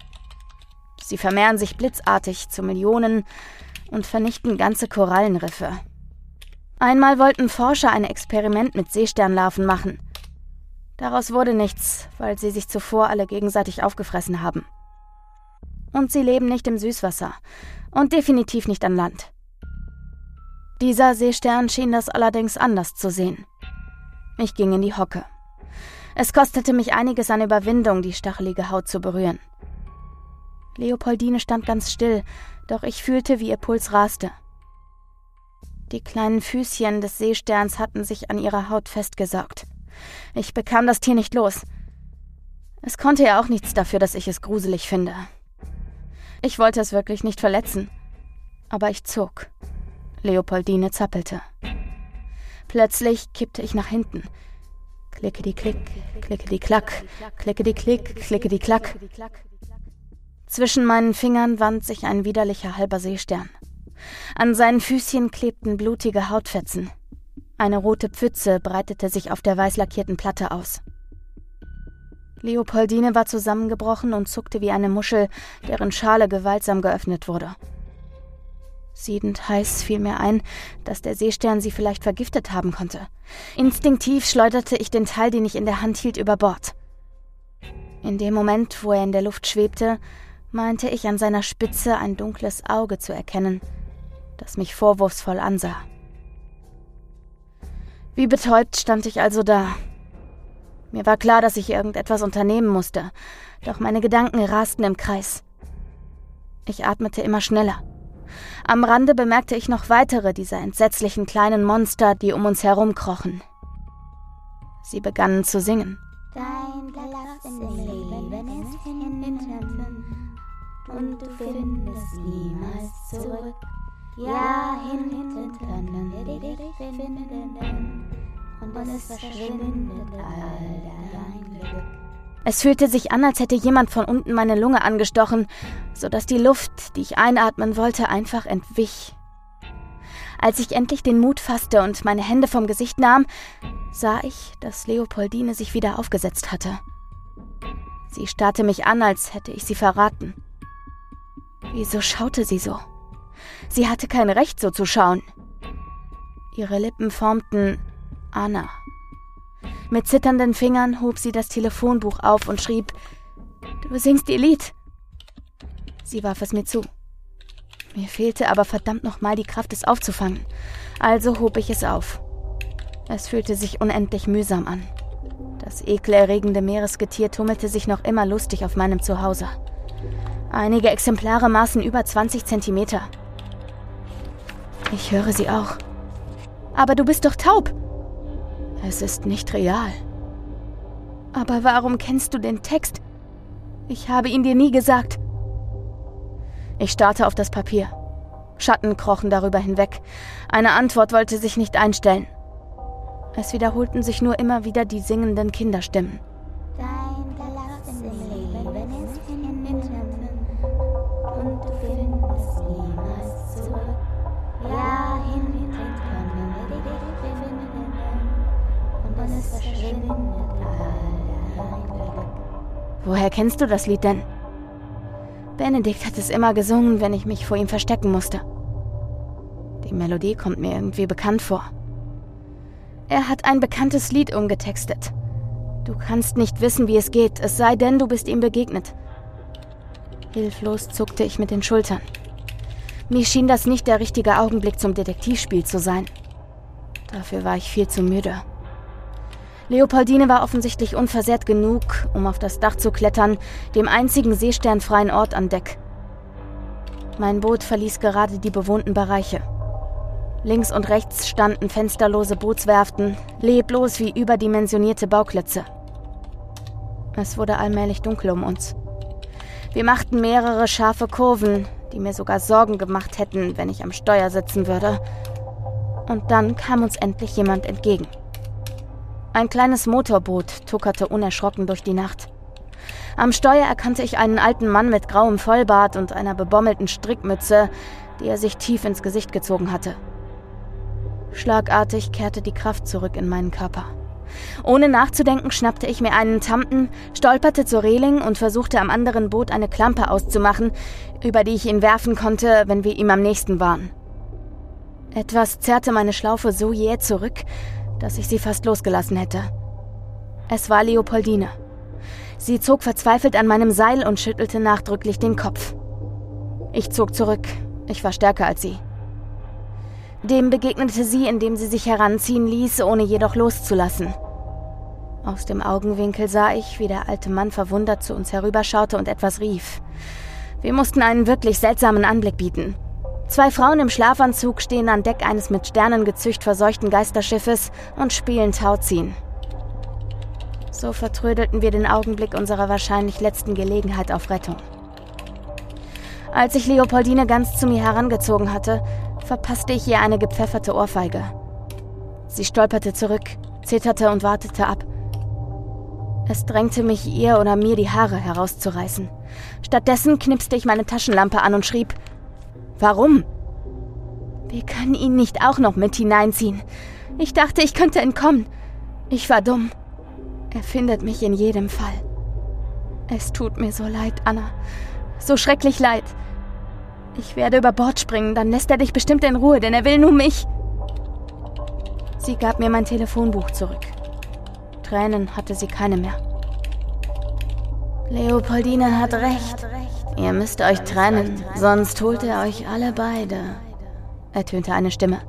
Sie vermehren sich blitzartig zu Millionen und vernichten ganze Korallenriffe. Einmal wollten Forscher ein Experiment mit Seesternlarven machen. Daraus wurde nichts, weil sie sich zuvor alle gegenseitig aufgefressen haben. Und sie leben nicht im Süßwasser. Und definitiv nicht an Land. Dieser Seestern schien das allerdings anders zu sehen. Ich ging in die Hocke. Es kostete mich einiges an Überwindung, die stachelige Haut zu berühren. Leopoldine stand ganz still, doch ich fühlte, wie ihr Puls raste. Die kleinen Füßchen des Seesterns hatten sich an ihrer Haut festgesaugt. Ich bekam das Tier nicht los. Es konnte ja auch nichts dafür, dass ich es gruselig finde. Ich wollte es wirklich nicht verletzen. Aber ich zog. Leopoldine zappelte. Plötzlich kippte ich nach hinten. Klicke die Klick, klicke die Klack, klicke die Klick, klicke die Klack. Zwischen meinen Fingern wand sich ein widerlicher halber Seestern. An seinen Füßchen klebten blutige Hautfetzen. Eine rote Pfütze breitete sich auf der weiß lackierten Platte aus. Leopoldine war zusammengebrochen und zuckte wie eine Muschel, deren Schale gewaltsam geöffnet wurde. Siedend heiß fiel mir ein, dass der Seestern sie vielleicht vergiftet haben konnte. Instinktiv schleuderte ich den Teil, den ich in der Hand hielt, über Bord. In dem Moment, wo er in der Luft schwebte, meinte ich an seiner Spitze ein dunkles Auge zu erkennen, das mich vorwurfsvoll ansah. Wie betäubt stand ich also da, mir war klar, dass ich irgendetwas unternehmen musste, doch meine Gedanken rasten im Kreis. Ich atmete immer schneller. Am Rande bemerkte ich noch weitere dieser entsetzlichen kleinen Monster, die um uns herumkrochen. Sie begannen zu singen. Dein Platz im Leben ist hinten und du findest niemals zurück. Ja, hinten können wir dich finden und es verschwindet all dein Glück. Es fühlte sich an, als hätte jemand von unten meine Lunge angestochen, sodass die Luft, die ich einatmen wollte, einfach entwich. Als ich endlich den Mut fasste und meine Hände vom Gesicht nahm, sah ich, dass Leopoldine sich wieder aufgesetzt hatte. Sie starrte mich an, als hätte ich sie verraten. Wieso schaute sie so? Sie hatte kein Recht, so zu schauen. Ihre Lippen formten Anna. Mit zitternden Fingern hob sie das Telefonbuch auf und schrieb, Du singst ihr Lied. Sie warf es mir zu. Mir fehlte aber verdammt nochmal die Kraft, es aufzufangen. Also hob ich es auf. Es fühlte sich unendlich mühsam an. Das ekelerregende Meeresgetier tummelte sich noch immer lustig auf meinem Zuhause. Einige Exemplare maßen über 20 Zentimeter. Ich höre sie auch. Aber du bist doch taub. Es ist nicht real. Aber warum kennst du den Text? Ich habe ihn dir nie gesagt. Ich starrte auf das Papier. Schatten krochen darüber hinweg. Eine Antwort wollte sich nicht einstellen. Es wiederholten sich nur immer wieder die singenden Kinderstimmen. Woher kennst du das Lied denn? Benedikt hat es immer gesungen, wenn ich mich vor ihm verstecken musste. Die Melodie kommt mir irgendwie bekannt vor. Er hat ein bekanntes Lied umgetextet. Du kannst nicht wissen, wie es geht, es sei denn, du bist ihm begegnet. Hilflos zuckte ich mit den Schultern. Mir schien das nicht der richtige Augenblick zum Detektivspiel zu sein. Dafür war ich viel zu müde. Leopoldine war offensichtlich unversehrt genug, um auf das Dach zu klettern, dem einzigen seesternfreien Ort an Deck. Mein Boot verließ gerade die bewohnten Bereiche. Links und rechts standen fensterlose Bootswerften, leblos wie überdimensionierte Bauklötze. Es wurde allmählich dunkel um uns. Wir machten mehrere scharfe Kurven, die mir sogar Sorgen gemacht hätten, wenn ich am Steuer sitzen würde. Und dann kam uns endlich jemand entgegen. Ein kleines Motorboot tuckerte unerschrocken durch die Nacht. Am Steuer erkannte ich einen alten Mann mit grauem Vollbart und einer bebommelten Strickmütze, die er sich tief ins Gesicht gezogen hatte. Schlagartig kehrte die Kraft zurück in meinen Körper. Ohne nachzudenken schnappte ich mir einen Tampen, stolperte zur Reling und versuchte am anderen Boot eine Klampe auszumachen, über die ich ihn werfen konnte, wenn wir ihm am nächsten waren. Etwas zerrte meine Schlaufe so jäh zurück, dass ich sie fast losgelassen hätte. Es war Leopoldine. Sie zog verzweifelt an meinem Seil und schüttelte nachdrücklich den Kopf. Ich zog zurück. Ich war stärker als sie. Dem begegnete sie, indem sie sich heranziehen ließ, ohne jedoch loszulassen. Aus dem Augenwinkel sah ich, wie der alte Mann verwundert zu uns herüberschaute und etwas rief. Wir mussten einen wirklich seltsamen Anblick bieten. Zwei Frauen im Schlafanzug stehen an Deck eines mit Sternengezücht verseuchten Geisterschiffes und spielen Tauziehen. So vertrödelten wir den Augenblick unserer wahrscheinlich letzten Gelegenheit auf Rettung. Als ich Leopoldine ganz zu mir herangezogen hatte, verpasste ich ihr eine gepfefferte Ohrfeige. Sie stolperte zurück, zitterte und wartete ab. Es drängte mich, ihr oder mir die Haare herauszureißen. Stattdessen knipste ich meine Taschenlampe an und schrieb: Warum? Wir können ihn nicht auch noch mit hineinziehen. Ich dachte, ich könnte entkommen. Ich war dumm. Er findet mich in jedem Fall. Es tut mir so leid, Anna. So schrecklich leid. Ich werde über Bord springen, dann lässt er dich bestimmt in Ruhe, denn er will nur mich. Sie gab mir mein Telefonbuch zurück. Tränen hatte sie keine mehr. Leopoldine hat recht. Ihr müsst euch trennen, sonst holt er euch alle beide, ertönte eine Stimme.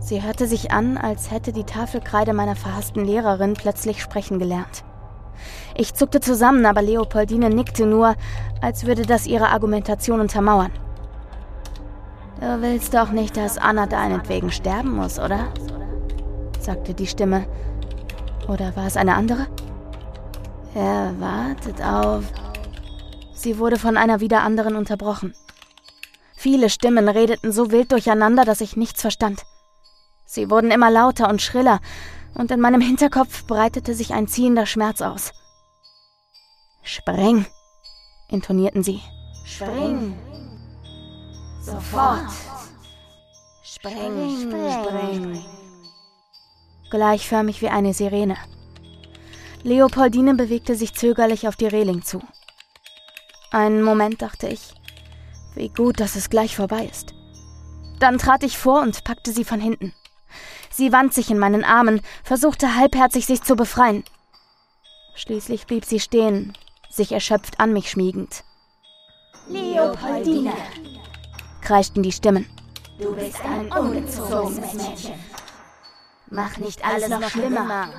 Sie hörte sich an, als hätte die Tafelkreide meiner verhassten Lehrerin plötzlich sprechen gelernt. Ich zuckte zusammen, aber Leopoldine nickte nur, als würde das ihre Argumentation untermauern. Du willst doch nicht, dass Anna deinetwegen sterben muss, oder? sagte die Stimme. Oder war es eine andere? Er wartet auf. Sie wurde von einer wieder anderen unterbrochen. Viele Stimmen redeten so wild durcheinander, dass ich nichts verstand. Sie wurden immer lauter und schriller, und in meinem Hinterkopf breitete sich ein ziehender Schmerz aus. Spreng, intonierten sie. Spring. Sofort. Spring, spring. Gleichförmig wie eine Sirene. Leopoldine bewegte sich zögerlich auf die Reling zu. Einen Moment dachte ich, wie gut, dass es gleich vorbei ist. Dann trat ich vor und packte sie von hinten. Sie wand sich in meinen Armen, versuchte halbherzig sich zu befreien. Schließlich blieb sie stehen, sich erschöpft an mich schmiegend. Leopoldine, kreischten die Stimmen. Du bist ein ungezogenes Mädchen. Mach nicht alles noch schlimmer.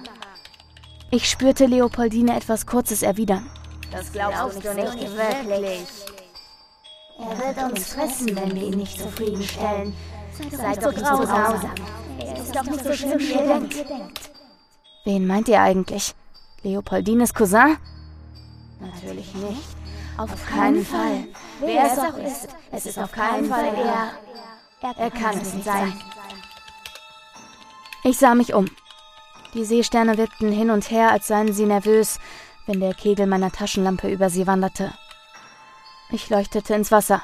Ich spürte Leopoldine etwas Kurzes erwidern. Das glaubst, glaubst du nicht, nicht wirklich. Er wird uns fressen, wenn wir ihn nicht zufriedenstellen. Seid doch nicht so grausam. Er ist doch nicht so schlimm, wie ihr denkt. Wen meint ihr eigentlich? Leopoldines Cousin? Natürlich nicht. Auf, auf keinen Fall. Fall. Wer es auch ist, es ist auf keinen Fall er. Er, er kann es nicht sein. Ich sah mich um. Die Seesterne wippten hin und her, als seien sie nervös, wenn der Kegel meiner Taschenlampe über sie wanderte. Ich leuchtete ins Wasser.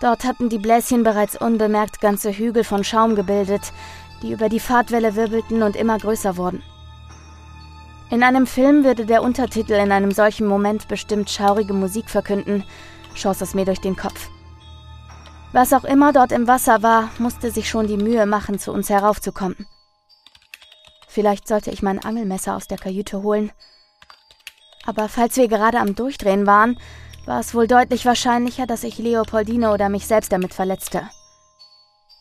Dort hatten die Bläschen bereits unbemerkt ganze Hügel von Schaum gebildet, die über die Fahrtwelle wirbelten und immer größer wurden. In einem Film würde der Untertitel in einem solchen Moment bestimmt schaurige Musik verkünden, schoss es mir durch den Kopf. Was auch immer dort im Wasser war, musste sich schon die Mühe machen, zu uns heraufzukommen. Vielleicht sollte ich mein Angelmesser aus der Kajüte holen. Aber falls wir gerade am Durchdrehen waren, war es wohl deutlich wahrscheinlicher, dass ich Leopoldine oder mich selbst damit verletzte.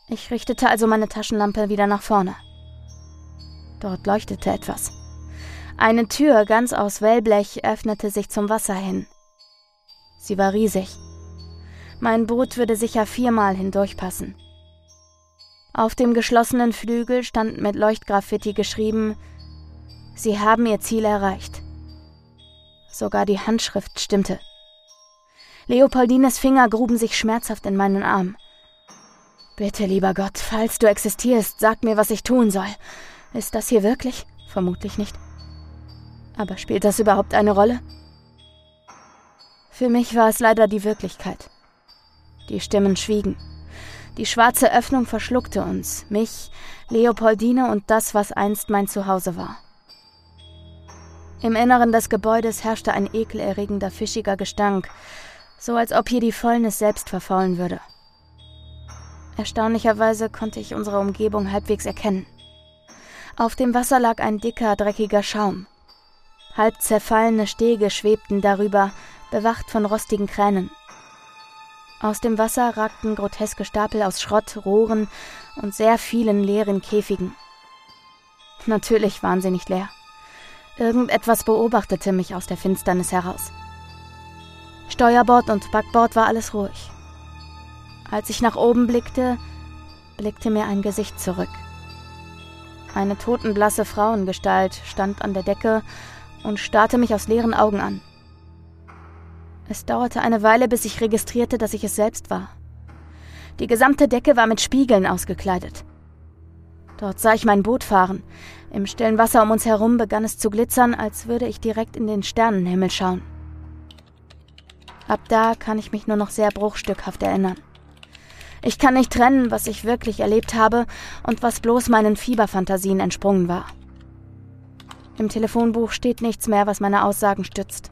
Ich richtete also meine Taschenlampe wieder nach vorne. Dort leuchtete etwas. Eine Tür ganz aus Wellblech öffnete sich zum Wasser hin. Sie war riesig. Mein Boot würde sicher viermal hindurchpassen. Auf dem geschlossenen Flügel stand mit Leuchtgraffiti geschrieben, Sie haben Ihr Ziel erreicht. Sogar die Handschrift stimmte. Leopoldines Finger gruben sich schmerzhaft in meinen Arm. Bitte, lieber Gott, falls du existierst, sag mir, was ich tun soll. Ist das hier wirklich? Vermutlich nicht. Aber spielt das überhaupt eine Rolle? Für mich war es leider die Wirklichkeit. Die Stimmen schwiegen. Die schwarze Öffnung verschluckte uns, mich, Leopoldine und das, was einst mein Zuhause war. Im Inneren des Gebäudes herrschte ein ekelerregender, fischiger Gestank, so als ob hier die Fäulnis selbst verfaulen würde. Erstaunlicherweise konnte ich unsere Umgebung halbwegs erkennen. Auf dem Wasser lag ein dicker, dreckiger Schaum. Halb zerfallene Stege schwebten darüber, bewacht von rostigen Kränen. Aus dem Wasser ragten groteske Stapel aus Schrott, Rohren und sehr vielen leeren Käfigen. Natürlich waren sie nicht leer. Irgendetwas beobachtete mich aus der Finsternis heraus. Steuerbord und Backbord war alles ruhig. Als ich nach oben blickte, blickte mir ein Gesicht zurück. Eine totenblasse Frauengestalt stand an der Decke und starrte mich aus leeren Augen an. Es dauerte eine Weile, bis ich registrierte, dass ich es selbst war. Die gesamte Decke war mit Spiegeln ausgekleidet. Dort sah ich mein Boot fahren. Im stillen Wasser um uns herum begann es zu glitzern, als würde ich direkt in den Sternenhimmel schauen. Ab da kann ich mich nur noch sehr bruchstückhaft erinnern. Ich kann nicht trennen, was ich wirklich erlebt habe und was bloß meinen Fieberfantasien entsprungen war. Im Telefonbuch steht nichts mehr, was meine Aussagen stützt.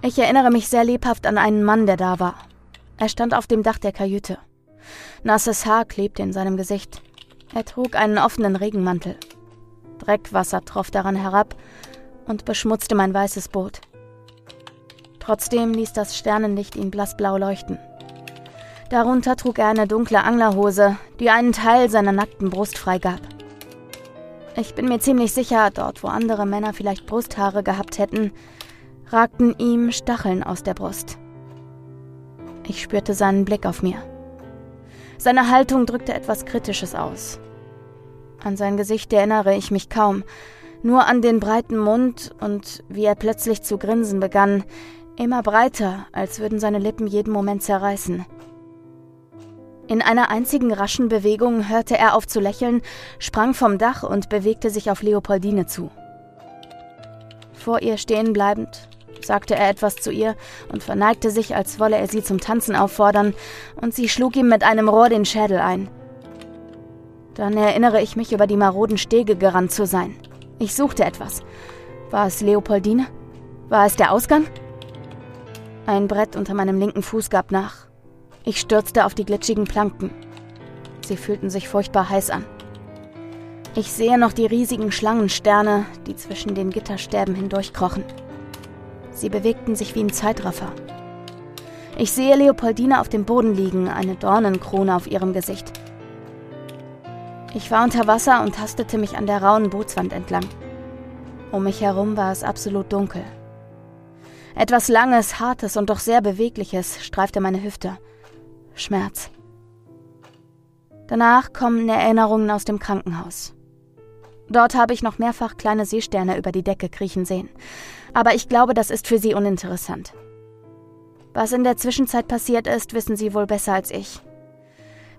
Ich erinnere mich sehr lebhaft an einen Mann, der da war. Er stand auf dem Dach der Kajüte. Nasses Haar klebte in seinem Gesicht. Er trug einen offenen Regenmantel. Dreckwasser troff daran herab und beschmutzte mein weißes Boot. Trotzdem ließ das Sternenlicht ihn blassblau leuchten. Darunter trug er eine dunkle Anglerhose, die einen Teil seiner nackten Brust freigab. Ich bin mir ziemlich sicher, dort wo andere Männer vielleicht Brusthaare gehabt hätten, ragten ihm Stacheln aus der Brust. Ich spürte seinen Blick auf mir. Seine Haltung drückte etwas Kritisches aus. An sein Gesicht erinnere ich mich kaum, nur an den breiten Mund und wie er plötzlich zu grinsen begann, immer breiter, als würden seine Lippen jeden Moment zerreißen. In einer einzigen raschen Bewegung hörte er auf zu lächeln, sprang vom Dach und bewegte sich auf Leopoldine zu. Vor ihr stehen bleibend, sagte er etwas zu ihr und verneigte sich, als wolle er sie zum Tanzen auffordern, und sie schlug ihm mit einem Rohr den Schädel ein. Dann erinnere ich mich, über die maroden Stege gerannt zu sein. Ich suchte etwas. War es Leopoldine? War es der Ausgang? Ein Brett unter meinem linken Fuß gab nach. Ich stürzte auf die glitschigen Planken. Sie fühlten sich furchtbar heiß an. Ich sehe noch die riesigen Schlangensterne, die zwischen den Gitterstäben hindurchkrochen. Sie bewegten sich wie im Zeitraffer. Ich sehe Leopoldine auf dem Boden liegen, eine Dornenkrone auf ihrem Gesicht. Ich war unter Wasser und tastete mich an der rauen Bootswand entlang. Um mich herum war es absolut dunkel. Etwas Langes, Hartes und doch sehr Bewegliches streifte meine Hüfte. Schmerz. Danach kommen Erinnerungen aus dem Krankenhaus. Dort habe ich noch mehrfach kleine Seesterne über die Decke kriechen sehen. Aber ich glaube, das ist für Sie uninteressant. Was in der Zwischenzeit passiert ist, wissen Sie wohl besser als ich.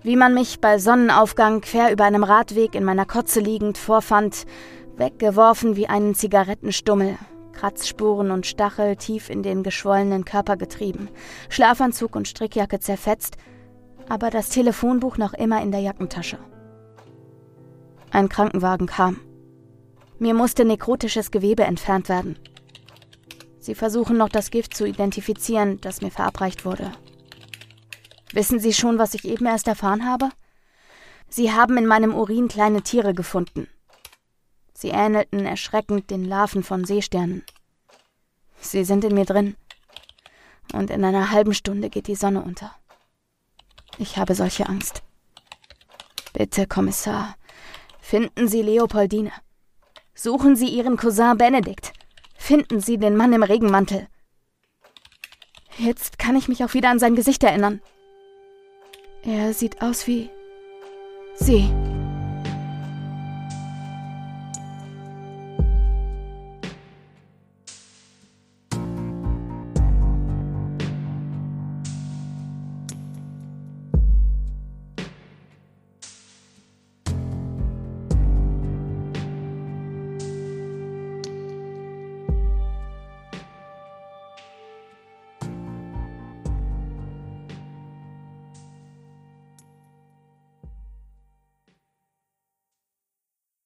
Wie man mich bei Sonnenaufgang quer über einem Radweg in meiner Kotze liegend vorfand, weggeworfen wie einen Zigarettenstummel, Kratzspuren und Stachel tief in den geschwollenen Körper getrieben, Schlafanzug und Strickjacke zerfetzt, aber das Telefonbuch noch immer in der Jackentasche. Ein Krankenwagen kam. Mir musste nekrotisches Gewebe entfernt werden. Sie versuchen noch das Gift zu identifizieren, das mir verabreicht wurde. Wissen Sie schon, was ich eben erst erfahren habe? Sie haben in meinem Urin kleine Tiere gefunden. Sie ähnelten erschreckend den Larven von Seesternen. Sie sind in mir drin. Und in einer halben Stunde geht die Sonne unter. Ich habe solche Angst. Bitte, Kommissar, finden Sie Leopoldine. Suchen Sie Ihren Cousin Benedikt. Finden Sie den Mann im Regenmantel. Jetzt kann ich mich auch wieder an sein Gesicht erinnern. Er sieht aus wie Sie.